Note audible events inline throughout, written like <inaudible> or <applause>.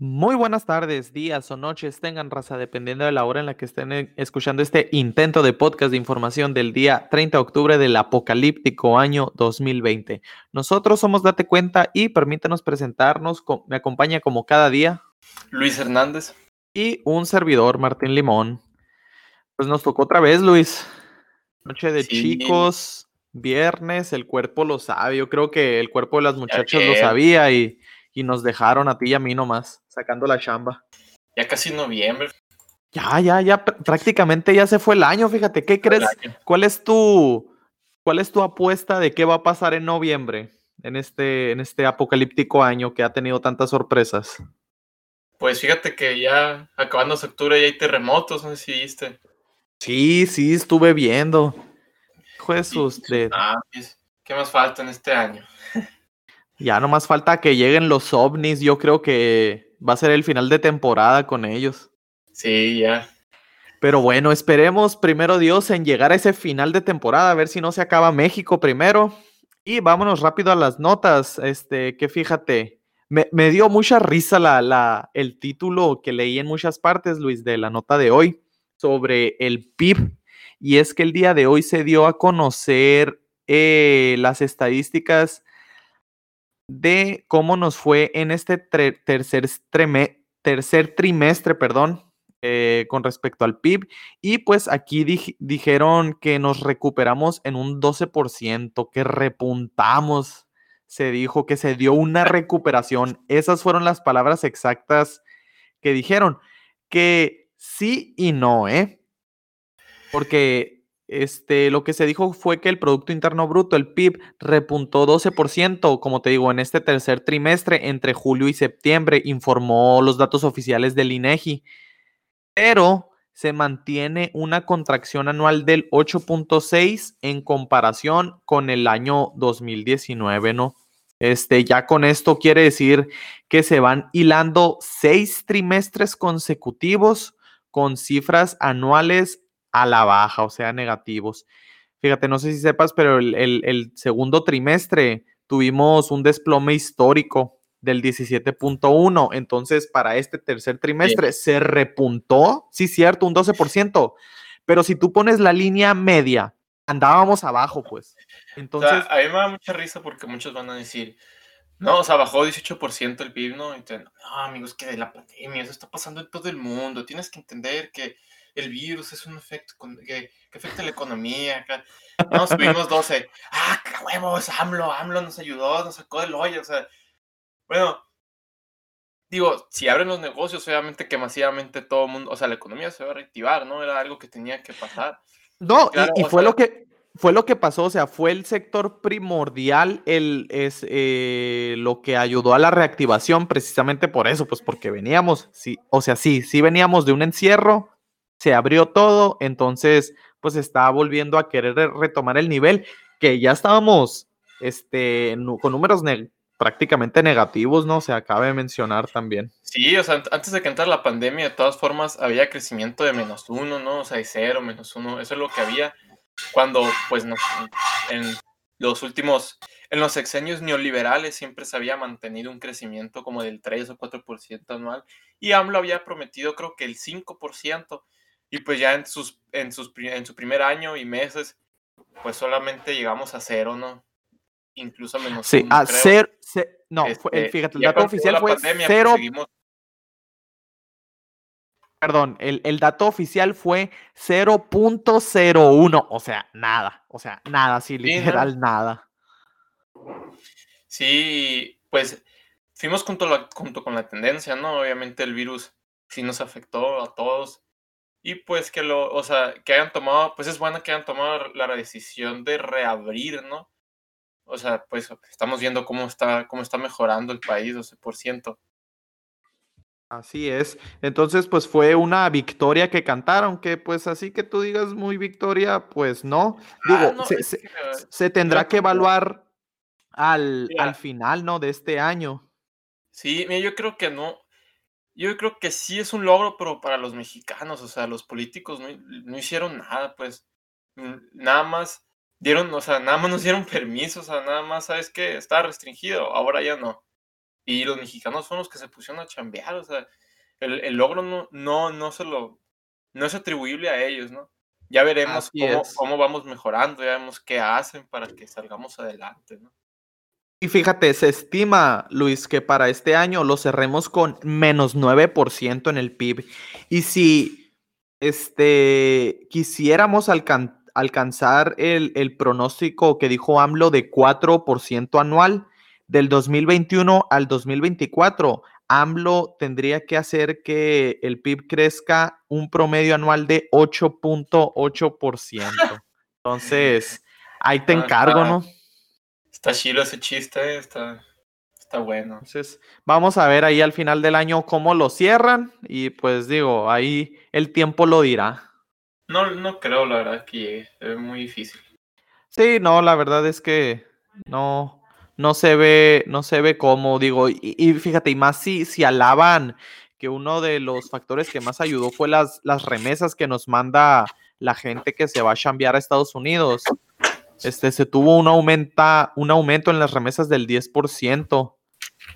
Muy buenas tardes, días o noches tengan raza, dependiendo de la hora en la que estén eh, escuchando este intento de podcast de información del día 30 de octubre del apocalíptico año 2020. Nosotros somos Date Cuenta y permítanos presentarnos. Me acompaña como cada día Luis Hernández y un servidor, Martín Limón. Pues nos tocó otra vez, Luis. Noche de chicos, viernes, el cuerpo lo sabe. Yo creo que el cuerpo de las muchachas lo sabía y y nos dejaron a ti y a mí nomás, sacando la chamba. Ya casi noviembre. Ya, ya, ya, prácticamente ya se fue el año, fíjate, ¿qué crees? ¿Cuál es tu, cuál es tu apuesta de qué va a pasar en noviembre, en este, en este apocalíptico año que ha tenido tantas sorpresas? Pues fíjate que ya acabando octubre ya hay terremotos, no sé si viste. Sí, sí, estuve viendo. Jesús de... Ah, pues, ¿qué más falta en este año? <laughs> Ya no más falta que lleguen los ovnis. Yo creo que va a ser el final de temporada con ellos. Sí, ya. Pero bueno, esperemos primero Dios en llegar a ese final de temporada, a ver si no se acaba México primero. Y vámonos rápido a las notas. Este, que fíjate, me, me dio mucha risa la, la, el título que leí en muchas partes, Luis, de la nota de hoy sobre el PIB. Y es que el día de hoy se dio a conocer eh, las estadísticas de cómo nos fue en este tercer, trimestre, perdón, eh, con respecto al PIB. Y pues aquí dijeron que nos recuperamos en un 12%, que repuntamos. Se dijo que se dio una recuperación. Esas fueron las palabras exactas que dijeron. Que sí y no, ¿eh? Porque este, lo que se dijo fue que el Producto Interno Bruto, el PIB, repuntó 12%, como te digo, en este tercer trimestre, entre julio y septiembre, informó los datos oficiales del INEGI. Pero se mantiene una contracción anual del 8.6 en comparación con el año 2019, ¿no? Este, ya con esto quiere decir que se van hilando seis trimestres consecutivos con cifras anuales a la baja, o sea, negativos. Fíjate, no sé si sepas, pero el, segundo trimestre tuvimos un desplome histórico del 17.1. Entonces, para este tercer trimestre se repuntó, sí, cierto, un 12%. Pero si tú pones la línea media, andábamos abajo, pues. <laughs> Entonces. a mí me da mucha risa porque muchos van a decir, no, o sea, bajó 18% el PIB, ¿no? Entonces, no, amigos, que de la pandemia, eso está pasando en todo el mundo. Tienes que entender que el virus es un efecto que, afecta la economía. No, subimos 12. ¡Ah, qué huevos! AMLO, AMLO nos ayudó, nos sacó del hoyo. O sea, bueno, digo, si abren los negocios, obviamente que masivamente todo el mundo, o sea, la economía se va a reactivar, ¿no? Era algo que tenía que pasar. No, y, fue lo que fue lo que pasó, o sea, fue el sector primordial, el, es eh, lo que ayudó a la reactivación, precisamente por eso, pues porque veníamos, sí, o sea, sí, sí veníamos de un encierro, se abrió todo, entonces pues está volviendo a querer retomar el nivel que ya estábamos este, con números prácticamente negativos, ¿no? Se acaba de mencionar también. Sí, o sea, antes de que entrara la pandemia, de todas formas, había crecimiento de menos uno, ¿no? O sea, de cero, menos uno, eso es lo que había cuando, pues, en los últimos, en los sexenios neoliberales siempre se había mantenido un crecimiento como del 3 o 4% anual y AMLO había prometido creo que el 5%. Y pues ya en, sus, en, sus, en su primer año y meses, pues solamente llegamos a cero, ¿no? Incluso menos. Sí, a cero. no, este, fíjate, el dato oficial fue pues, cero. Perdón, el, el, dato oficial fue 0.01, o sea, nada, o sea, nada, sí, literal, nada. Sí, pues fuimos junto, la, junto con la tendencia, ¿no? Obviamente el virus sí nos afectó a todos y pues que lo, o sea, que hayan tomado, pues es bueno que hayan tomado la decisión de reabrir, ¿no? O sea, pues estamos viendo cómo está, cómo está mejorando el país, 12%. Así es. Entonces, pues fue una victoria que cantaron, que pues así que tú digas muy victoria, pues no. Ah, Digo, se, tendrá que evaluar al, al final, ¿no? De este año. Sí, yo creo que no, yo creo que sí es un logro, pero para los mexicanos, o sea, los políticos no, hicieron nada, pues, nada más dieron, o sea, nada más nos dieron <laughs> permiso, o sea, nada más, ¿sabes qué? Está restringido, ahora ya no. Y los mexicanos son los que se pusieron a chambear, o sea, el, el logro no, no, no se lo, no es atribuible a ellos, ¿no? Ya veremos cómo, cómo, vamos mejorando, ya vemos qué hacen para que salgamos adelante, ¿no? Y fíjate, se estima, Luis, que para este año lo cerremos con menos 9% en el PIB. Y si este, quisiéramos alcanzar el, el, pronóstico que dijo AMLO de 4% anual del 2021 al 2024, AMLO tendría que hacer que el PIB crezca un promedio anual de 8.8%. <laughs> Entonces, ahí te encargo, ¿no? Está chido ese chiste, está, está bueno. Entonces, vamos a ver ahí al final del año cómo lo cierran y pues digo, ahí el tiempo lo dirá. No, no creo, la verdad, que Es muy difícil. Sí, no, la verdad es que no, no se ve, no se ve cómo, digo, y, fíjate, y más si, si alaban que uno de los factores que más ayudó fue las, las remesas que nos manda la gente que se va a chambear a Estados Unidos. Este, se tuvo un, aumenta, un aumento en las remesas del 10%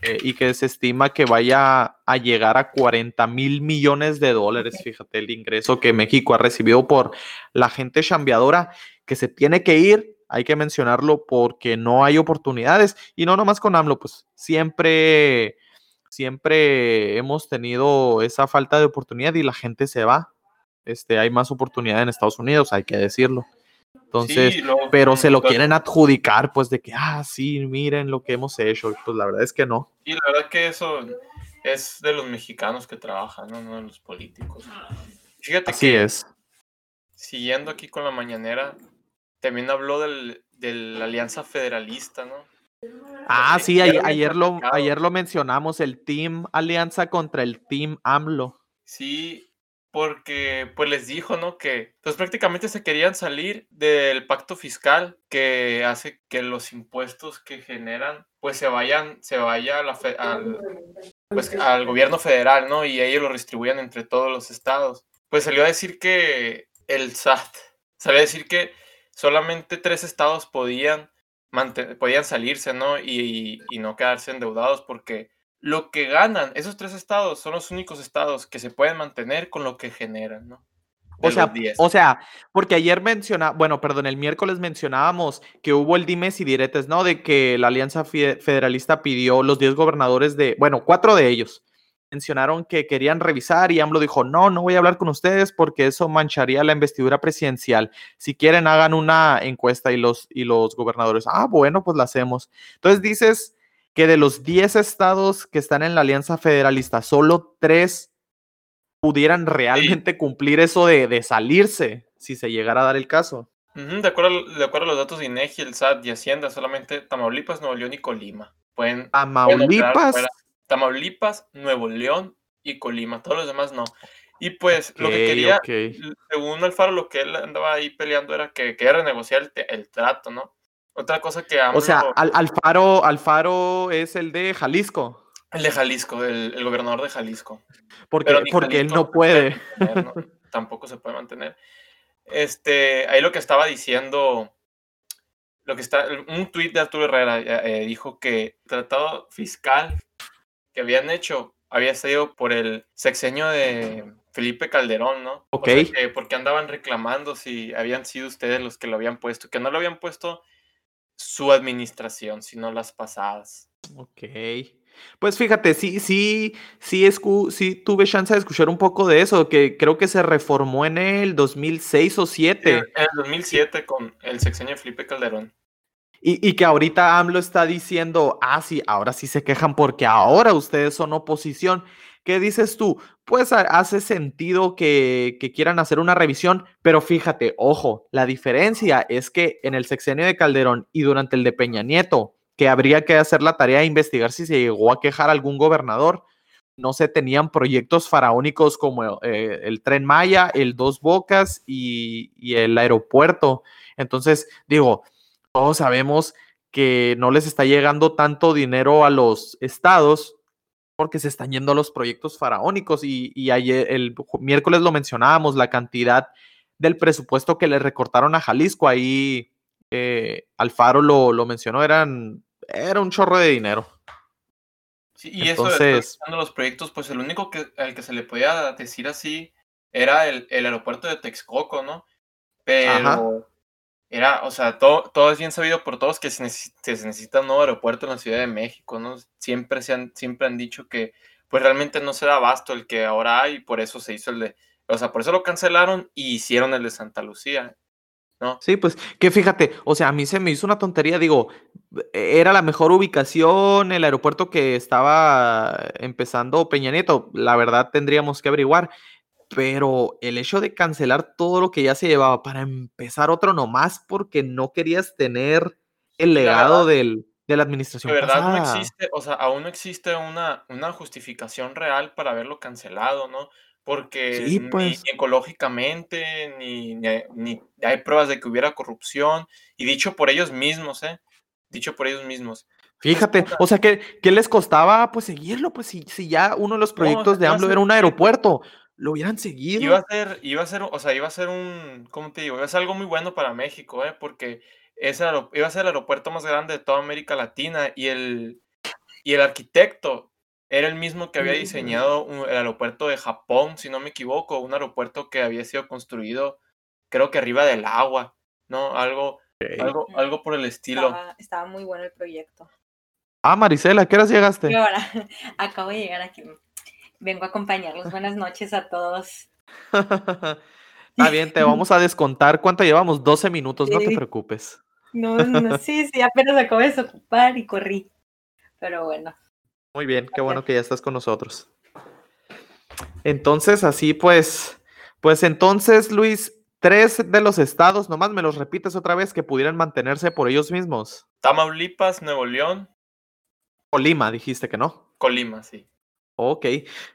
eh, y que se estima que vaya a llegar a 40 mil millones de dólares. Fíjate el ingreso que México ha recibido por la gente chambeadora que se tiene que ir hay que mencionarlo porque no hay oportunidades y no nomás con AMLO, pues siempre, siempre hemos tenido esa falta de oportunidad y la gente se va. Este, hay más oportunidad en Estados Unidos, hay que decirlo. Entonces, pero se lo quieren adjudicar, pues de que, ah, sí, miren lo que hemos hecho. Pues la verdad es que no. Y la verdad que eso es de los mexicanos que trabajan, no, de los políticos. Fíjate Así es. Siguiendo aquí con la mañanera, también habló del, de la Alianza Federalista, ¿no? Ah, sí, ayer, lo, ayer lo mencionamos, el Team Alianza contra el Team AMLO. Sí, porque pues les dijo, ¿no? Que pues prácticamente se querían salir del pacto fiscal que hace que los impuestos que generan pues se vayan, se vaya al, pues, al gobierno federal, ¿no? Y ellos lo distribuyan entre todos los estados. Pues salió a decir que el SAT, salió a decir que solamente tres estados podían, podían salirse, ¿no? Y, no quedarse endeudados porque lo que ganan esos tres estados son los únicos estados que se pueden mantener con lo que generan, ¿no? o sea, o sea, porque ayer menciona, bueno, perdón, el miércoles mencionábamos que hubo el dimes y diretes, ¿no? De que la Alianza Federalista pidió los 10 gobernadores de, bueno, cuatro de ellos, mencionaron que querían revisar y AMLO dijo, no, no voy a hablar con ustedes porque eso mancharía la investidura presidencial. Si quieren, hagan una encuesta y los, y los gobernadores, ah, bueno, pues la hacemos. Entonces dices que de los 10 estados que están en la Alianza Federalista, solo tres pudieran realmente cumplir eso de, salirse si se llegara a dar el caso. de, acuerdo, de acuerdo a los datos de INEGI, el SAT y Hacienda, solamente Tamaulipas, Nuevo León y Colima. Pueden, Tamaulipas. Tamaulipas, Nuevo León y Colima, todos los demás no. Y pues lo que quería, según Alfaro, lo que él andaba ahí peleando era que quería renegociar el, trato, ¿no? Otra cosa que... o sea, Alfaro, Alfaro es el de Jalisco. El de Jalisco, el, gobernador de Jalisco. Porque, porque él no puede. <laughs> Tampoco se puede mantener. Este, ahí lo que estaba diciendo, lo que está, un tuit de Arturo Herrera eh, dijo que el tratado fiscal que habían hecho había sido por el sexenio de Felipe Calderón, ¿no? Ok. porque andaban reclamando si habían sido ustedes los que lo habían puesto, que no lo habían puesto su administración, sino las pasadas. Ok. Pues fíjate, sí, sí, sí, sí tuve chance de escuchar un poco de eso, que creo que se reformó en el 2006 o 2007. En el 2007 con el sexenio de Felipe Calderón. Y, que ahorita AMLO está diciendo, ah, sí, ahora sí se quejan porque ahora ustedes son oposición. ¿Qué dices tú? Pues hace sentido que, quieran hacer una revisión, pero fíjate, ojo, la diferencia es que en el sexenio de Calderón y durante el de Peña Nieto, que habría que hacer la tarea de investigar si se llegó a quejar algún gobernador, no se tenían proyectos faraónicos como eh, el tren Maya, el Dos Bocas y, y el aeropuerto. Entonces, digo, todos sabemos que no les está llegando tanto dinero a los estados porque se están yendo a los proyectos faraónicos y, ayer, el miércoles lo mencionábamos, la cantidad del presupuesto que le recortaron a Jalisco, ahí eh, Alfaro lo, lo mencionó, eran, era un chorro de dinero. Sí, y eso de los proyectos, pues el único que, al que se le podía decir así era el, aeropuerto de Texcoco, ¿no? Pero era, o sea, todo, todo es bien sabido por todos que se necesita, un nuevo aeropuerto en la Ciudad de México, ¿no? Siempre, se han, siempre han dicho que pues realmente no se da abasto el que ahora hay, por eso se hizo el de, o sea, por eso lo cancelaron y hicieron el de Santa Lucía. ¿No? Sí, pues que fíjate, o sea, a mí se me hizo una tontería, digo, era la mejor ubicación, el aeropuerto que estaba empezando Peña Nieto, la verdad tendríamos que averiguar, pero el hecho de cancelar todo lo que ya se llevaba para empezar otro nomás porque no querías tener el legado del, de la administración. De verdad no existe, o sea, aún no existe una, una justificación real para haberlo cancelado, ¿no? Porque ni pues. ecológicamente, ni, ni, hay pruebas de que hubiera corrupción, y dicho por ellos mismos, ¿eh? Dicho por ellos mismos. Fíjate, o sea, ¿qué, ¿qué, les costaba pues seguirlo? Pues si, si ya uno de los proyectos de AMLO era un aeropuerto, lo hubieran seguido. Iba a ser, iba a ser, o sea, iba a ser un, ¿cómo te digo? Iba a ser algo muy bueno para México, ¿eh? Porque ese iba a ser el aeropuerto más grande de toda América Latina y el, y el arquitecto era el mismo que había diseñado el aeropuerto de Japón, si no me equivoco, un aeropuerto que había sido construido, creo que arriba del agua, ¿no? Algo, algo, algo por el estilo. Estaba, muy bueno el proyecto. Ah, Marisela, ¿qué horas llegaste? ahora? <laughs> Acabo de llegar aquí vengo a acompañarlos. Buenas noches a todos. <laughs> Está bien, te vamos a descontar. ¿Cuánto llevamos? 12 minutos, no te preocupes. No, <laughs> no, sí, sí, apenas acabo de desocupar y corrí. Pero bueno. Muy bien, qué bueno que ya estás con nosotros. Entonces, así pues, pues entonces, Luis, tres de los estados, nomás me los repites otra vez, que pudieran mantenerse por ellos mismos. Tamaulipas, Nuevo León. Colima, dijiste que no. Colima, sí. Ok,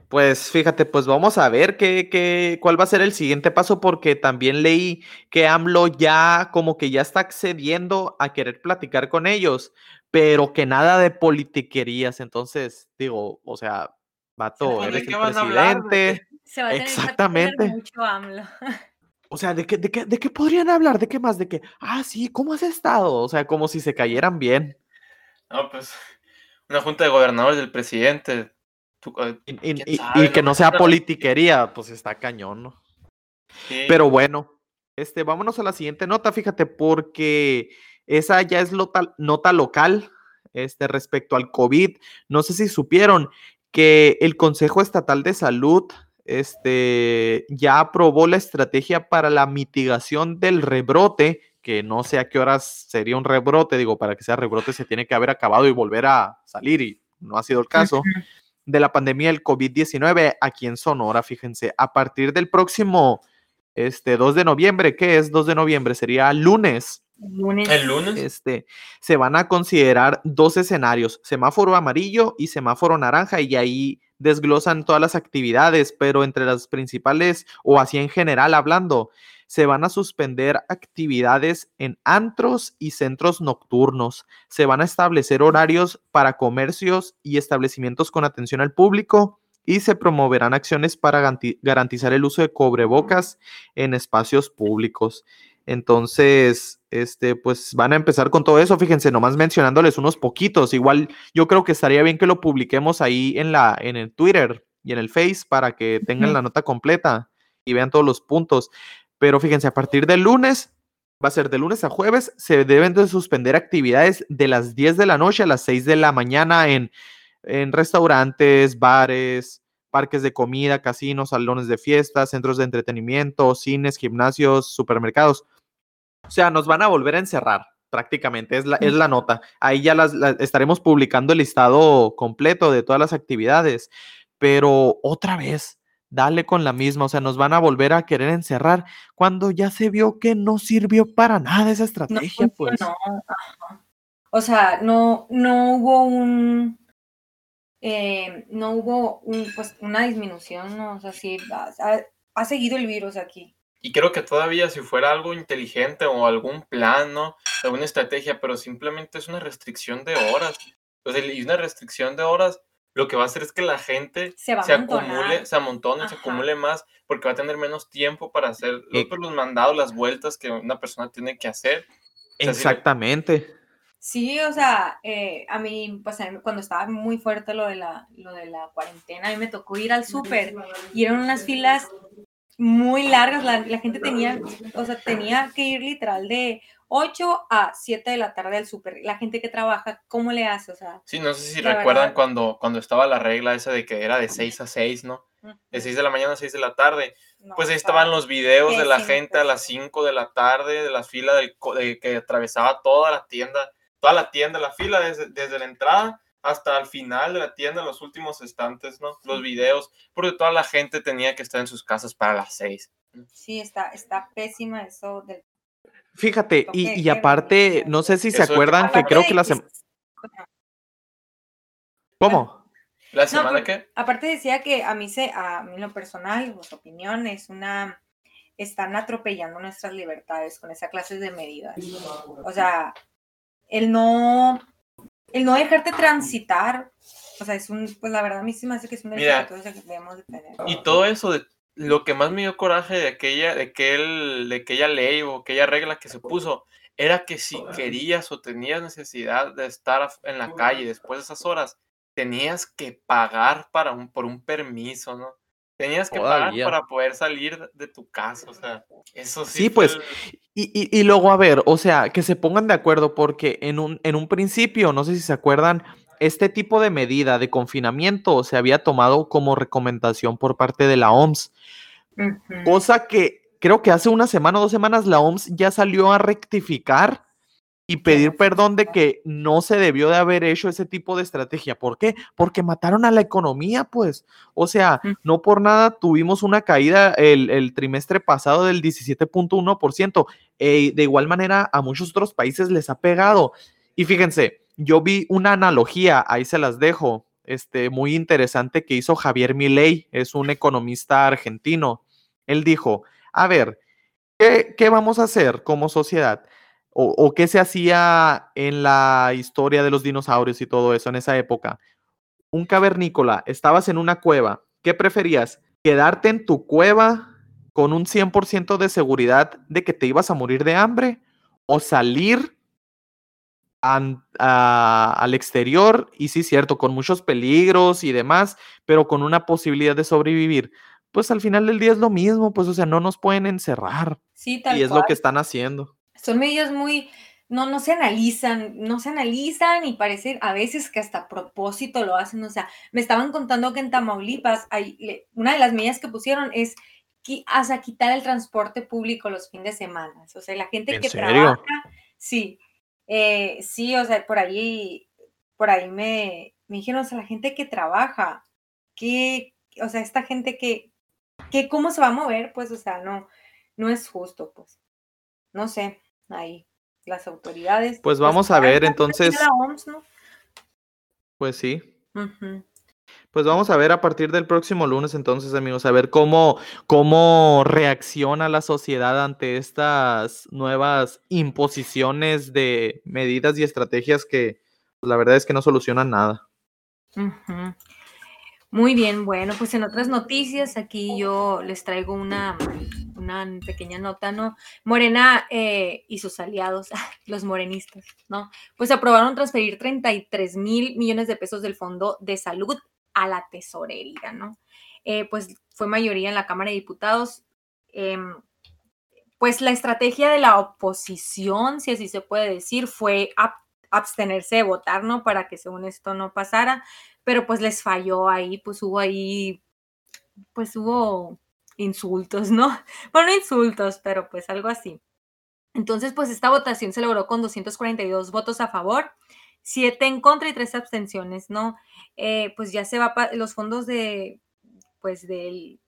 pues fíjate, pues vamos a ver qué, qué, cuál va a ser el siguiente paso, porque también leí que AMLO ya como que ya está accediendo a querer platicar con ellos, pero que nada de politiquerías. Entonces, digo, o sea, vato, eres el presidente. Se va a Exactamente. mucho AMLO. <laughs> O sea, ¿de qué, de, qué, ¿de qué podrían hablar? ¿De qué más? ¿De qué? Ah, sí, ¿cómo has estado? O sea, como si se cayeran bien. No, pues, una junta de gobernadores del presidente y, que no sea politiquería, pues está cañón, ¿no? Pero bueno, este, vámonos a la siguiente nota, fíjate, porque esa ya es nota local este, respecto al COVID. No sé si supieron que el Consejo Estatal de Salud este, ya aprobó la estrategia para la mitigación del rebrote, que no sé a qué horas sería un rebrote, digo, para que sea rebrote se tiene que haber acabado y volver a salir y no ha sido el caso de la pandemia del COVID-19 aquí en Sonora, fíjense, a partir del próximo este 2 de noviembre, ¿qué es 2 de noviembre? Sería lunes. Lunes. El lunes. Este, se van a considerar dos escenarios, semáforo amarillo y semáforo naranja, y ahí desglosan todas las actividades, pero entre las principales, o así en general hablando, se van a suspender actividades en antros y centros nocturnos. Se van a establecer horarios para comercios y establecimientos con atención al público y se promoverán acciones para garantizar el uso de cobrebocas en espacios públicos. Entonces, este, pues van a empezar con todo eso. Fíjense, nomás mencionándoles unos poquitos. Igual yo creo que estaría bien que lo publiquemos ahí en la, en el Twitter y en el Face para que tengan la nota completa y vean todos los puntos. Pero fíjense, a partir del lunes, va a ser de lunes a jueves, se deben de suspender actividades de las 10 de la noche a las 6 de la mañana en, en restaurantes, bares, parques de comida, casinos, salones de fiestas, centros de entretenimiento, cines, gimnasios, supermercados. O sea, nos van a volver a encerrar prácticamente, es la, es la nota. Ahí ya las, estaremos publicando el listado completo de todas las actividades, pero otra vez, dale con la misma, o sea, nos van a volver a querer encerrar cuando ya se vio que no sirvió para nada esa estrategia, pues. O sea, no, no hubo un, eh, no hubo un, pues, una disminución, ¿no? o sea, sí, ha, seguido el virus aquí. Y creo que todavía si fuera algo inteligente o algún plan, ¿no? Alguna estrategia, pero simplemente es una restricción de horas. O sea, y una restricción de horas lo que va a hacer es que la gente se, acumule, se amontone, se acumule más, porque va a tener menos tiempo para hacer los, los mandados, las vueltas que una persona tiene que hacer. Exactamente. Sí, o sea, eh, a mí, pues cuando estaba muy fuerte lo de la, lo de la cuarentena, a mí me tocó ir al súper y eran unas filas muy largas, la, la, gente tenía, o sea, tenía que ir literal de 8 a 7 de la tarde al súper. La gente que trabaja, ¿cómo le hace? O sea, sí, no sé si recuerdan cuando, cuando estaba la regla esa de que era de 6 a 6, ¿no? De 6 de la mañana a 6 de la tarde. pues ahí estaban los videos de la gente a las 5 de la tarde, de la fila del, de, que atravesaba toda la tienda, toda la tienda, la fila desde, desde la entrada hasta el final de la tienda, los últimos estantes, ¿no? Los videos, porque toda la gente tenía que estar en sus casas para las seis. Sí, está, está pésima eso del... Fíjate, y, y aparte, no sé si se acuerdan que creo que la semana... ¿Cómo? ¿La semana qué? Aparte decía que a mí, se, a mí lo personal, su opinión, es una... Están atropellando nuestras libertades con esa clase de medidas. O sea, el no el no dejarte transitar, o sea, es un, pues la verdad a mí sí me hace que es un derecho que debemos de tener. Y todo eso de lo que más me dio coraje de aquella, de aquel, de aquella ley o aquella regla que se puso, era que si querías o tenías necesidad de estar en la calle después de esas horas, tenías que pagar para un, por un permiso, ¿no? Tenías que pagar para poder salir de tu casa, o sea, eso sí. Sí, pues, y, y, luego, a ver, o sea, que se pongan de acuerdo, porque en un, en un principio, no sé si se acuerdan, este tipo de medida de confinamiento se había tomado como recomendación por parte de la OMS, cosa que creo que hace una semana o dos semanas la OMS ya salió a rectificar y pedir perdón de que no se debió de haber hecho ese tipo de estrategia. ¿Por qué? Porque mataron a la economía, pues. O sea, no por nada tuvimos una caída el, trimestre pasado del 17.1%. Eh, de igual manera, a muchos otros países les ha pegado. Y fíjense, yo vi una analogía, ahí se las dejo, este, muy interesante que hizo Javier Milei, es un economista argentino. Él dijo, a ver, ¿qué, qué vamos a hacer como sociedad? o, qué se hacía en la historia de los dinosaurios y todo eso en esa época. Un cavernícola, estabas en una cueva, ¿qué preferías? ¿Quedarte en tu cueva con un 100% de seguridad de que te ibas a morir de hambre o salir al exterior y sí, cierto, con muchos peligros y demás, pero con una posibilidad de sobrevivir? Pues al final del día es lo mismo, pues o sea, no nos pueden encerrar. Sí, tal y es lo que están haciendo son medidas muy, no, no se analizan, no se analizan y parece a veces que hasta a propósito lo hacen. O sea, me estaban contando que en Tamaulipas hay, una de las medidas que pusieron es hasta quitar el transporte público los fines de semana. O sea, la gente que trabaja, sí, eh, sí, o sea, por ahí, por ahí me, me dijeron, o sea, la gente que trabaja, que, o sea, esta gente que, que, ¿cómo se va a mover? Pues, o sea, no, no es justo, pues, no sé ahí las autoridades. Pues, pues vamos a ver, entonces. Pues sí. Pues vamos a ver a partir del próximo lunes, entonces, amigos, a ver cómo, cómo reacciona la sociedad ante estas nuevas imposiciones de medidas y estrategias que pues, la verdad es que no solucionan nada. Muy bien, bueno, pues en otras noticias, aquí yo les traigo una, una pequeña nota, ¿no? Morena eh, y sus aliados, <laughs> los morenistas, ¿no? Pues aprobaron transferir 33 mil millones de pesos del Fondo de Salud a la tesorería, ¿no? Eh, pues fue mayoría en la Cámara de Diputados. Em, pues la estrategia de la oposición, si así se puede decir, fue abstenerse de votar, ¿no? Para que según esto no pasara pero pues les falló ahí, pues hubo ahí, pues hubo insultos, ¿no? <laughs> Bueno, insultos, pero pues algo así. Entonces, pues esta votación se logró con 242 votos a favor, 7 en contra y 3 abstenciones, ¿no? Eh, pues ya se va, los fondos de, pues del,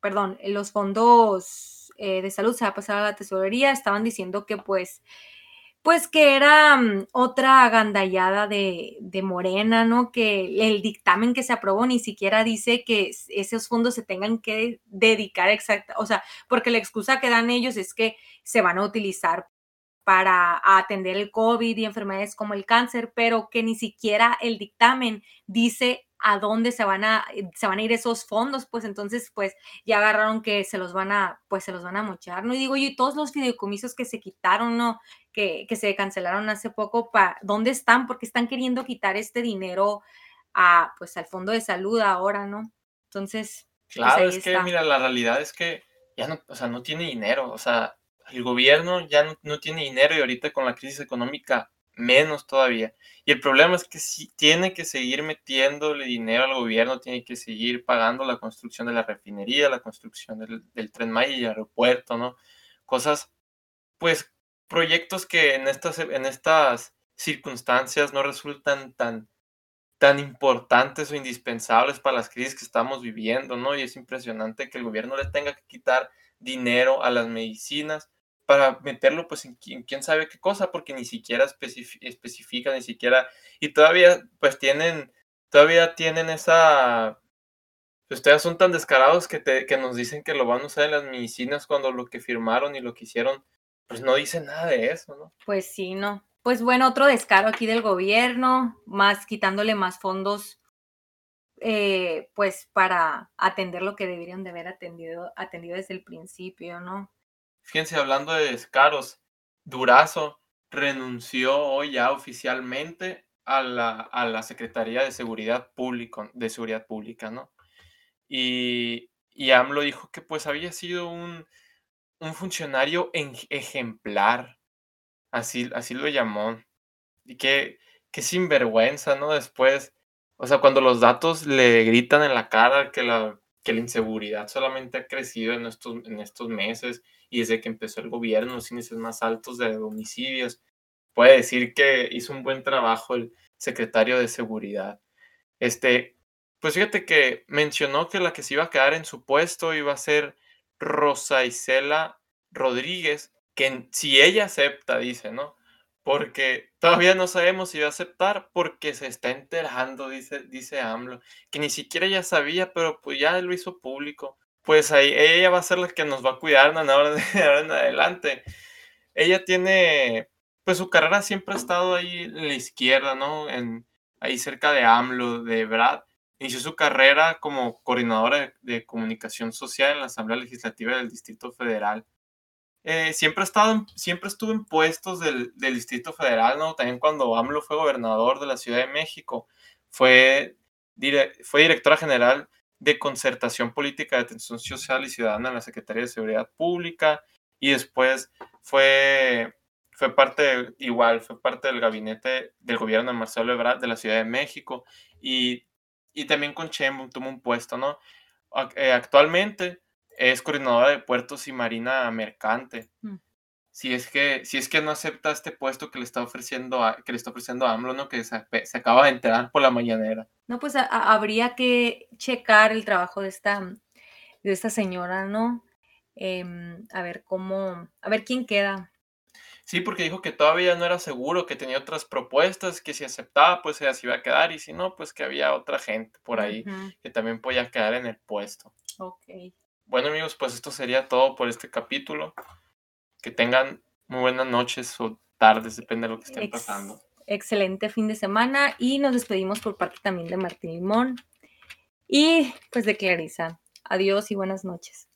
perdón, los fondos eh, de salud se va a pasar a la tesorería, estaban diciendo que pues pues que era mm, otra agandallada de, Morena, ¿no? Que el dictamen que se aprobó ni siquiera dice que esos fondos se tengan que dedicar exacta, o sea, porque la excusa que dan ellos es que se van a utilizar para atender el COVID y enfermedades como el cáncer, pero que ni siquiera el dictamen dice a dónde se van a, eh, se van a ir esos fondos, pues entonces pues ya agarraron que se los van a, pues se los van a mochar, ¿no? Y digo yo, y todos los fideicomisos que se quitaron, ¿no? Que, que se cancelaron hace poco, pa, ¿dónde están? Porque están queriendo quitar este dinero a, pues al fondo de salud ahora, ¿no? Entonces... Pues, claro, es que mira, la realidad es que ya no, o sea, no tiene dinero, o sea, el gobierno ya no, tiene dinero y ahorita con la crisis económica menos todavía. Y el problema es que si tiene que seguir metiéndole dinero al gobierno, tiene que seguir pagando la construcción de la refinería, la construcción del, tren Maya y el aeropuerto, ¿no? Cosas, pues, proyectos que en estas, en estas circunstancias no resultan tan, tan importantes o indispensables para las crisis que estamos viviendo, ¿no? Y es impresionante que el gobierno le tenga que quitar dinero a las medicinas para meterlo pues en, quién sabe qué cosa, porque ni siquiera especifica, ni siquiera, y todavía pues tienen, todavía tienen esa, ustedes son tan descarados que, te, que nos dicen que lo van a usar en las medicinas cuando lo que firmaron y lo que hicieron, pues no dicen nada de eso, ¿no? Pues sí, no. Pues bueno, otro descaro aquí del gobierno, más quitándole más fondos, eh, pues para atender lo que deberían de haber atendido, atendido desde el principio, ¿no? Fíjense, hablando de descaros, Durazo renunció hoy ya oficialmente a la, a la Secretaría de Seguridad Pública, de Seguridad Pública, ¿no? Y, y AMLO dijo que pues había sido un, un funcionario ejemplar, así, así lo llamó, y que, que sinvergüenza, ¿no? Después, o sea, cuando los datos le gritan en la cara que la, que la inseguridad solamente ha crecido en estos, en estos meses y desde que empezó el gobierno, los índices más altos de homicidios. Puede decir que hizo un buen trabajo el secretario de Seguridad. Este, pues fíjate que mencionó que la que se iba a quedar en su puesto iba a ser Rosa Isela Rodríguez, que si ella acepta, dice, ¿no? Porque todavía no sabemos si va a aceptar porque se está enterando, dice, dice AMLO, que ni siquiera ella sabía, pero pues ya lo hizo público pues ahí ella va a ser la que nos va a cuidar <laughs> ahora, de, en adelante. Ella tiene, pues su carrera siempre ha estado ahí en la izquierda, ¿no? Ahí cerca de AMLO, de Brad. Inició su carrera como coordinadora de, comunicación social en la Asamblea Legislativa del Distrito Federal. Eh, siempre, ha estado, siempre estuvo en puestos del, del, Distrito Federal, ¿no? También cuando AMLO fue gobernador de la Ciudad de México, fue, fue directora general de concertación política de atención social y ciudadana en la Secretaría de Seguridad Pública y después fue, fue parte, igual, fue parte del gabinete del gobierno de Marcelo Ebrard de la Ciudad de México y, y también con tomó un puesto, ¿no? Eh, actualmente es coordinadora de puertos y marina mercante. Mm si es que, si es que no acepta este puesto que le está ofreciendo a, que le está ofreciendo a AMLO, ¿no? Que se, acaba de enterar por la mañanera. No, pues habría que checar el trabajo de esta, de esta señora, ¿no? Em, a ver cómo, a ver quién queda. Sí, porque dijo que todavía no era seguro, que tenía otras propuestas, que si aceptaba, pues ella se iba a quedar, y si no, pues que había otra gente por ahí que también podía quedar en el puesto. Ok. Bueno, amigos, pues esto sería todo por este capítulo que tengan muy buenas noches o tardes, depende de lo que estén pasando. Excelente fin de semana y nos despedimos por parte también de Martín Limón y pues de Clarisa. Adiós y buenas noches.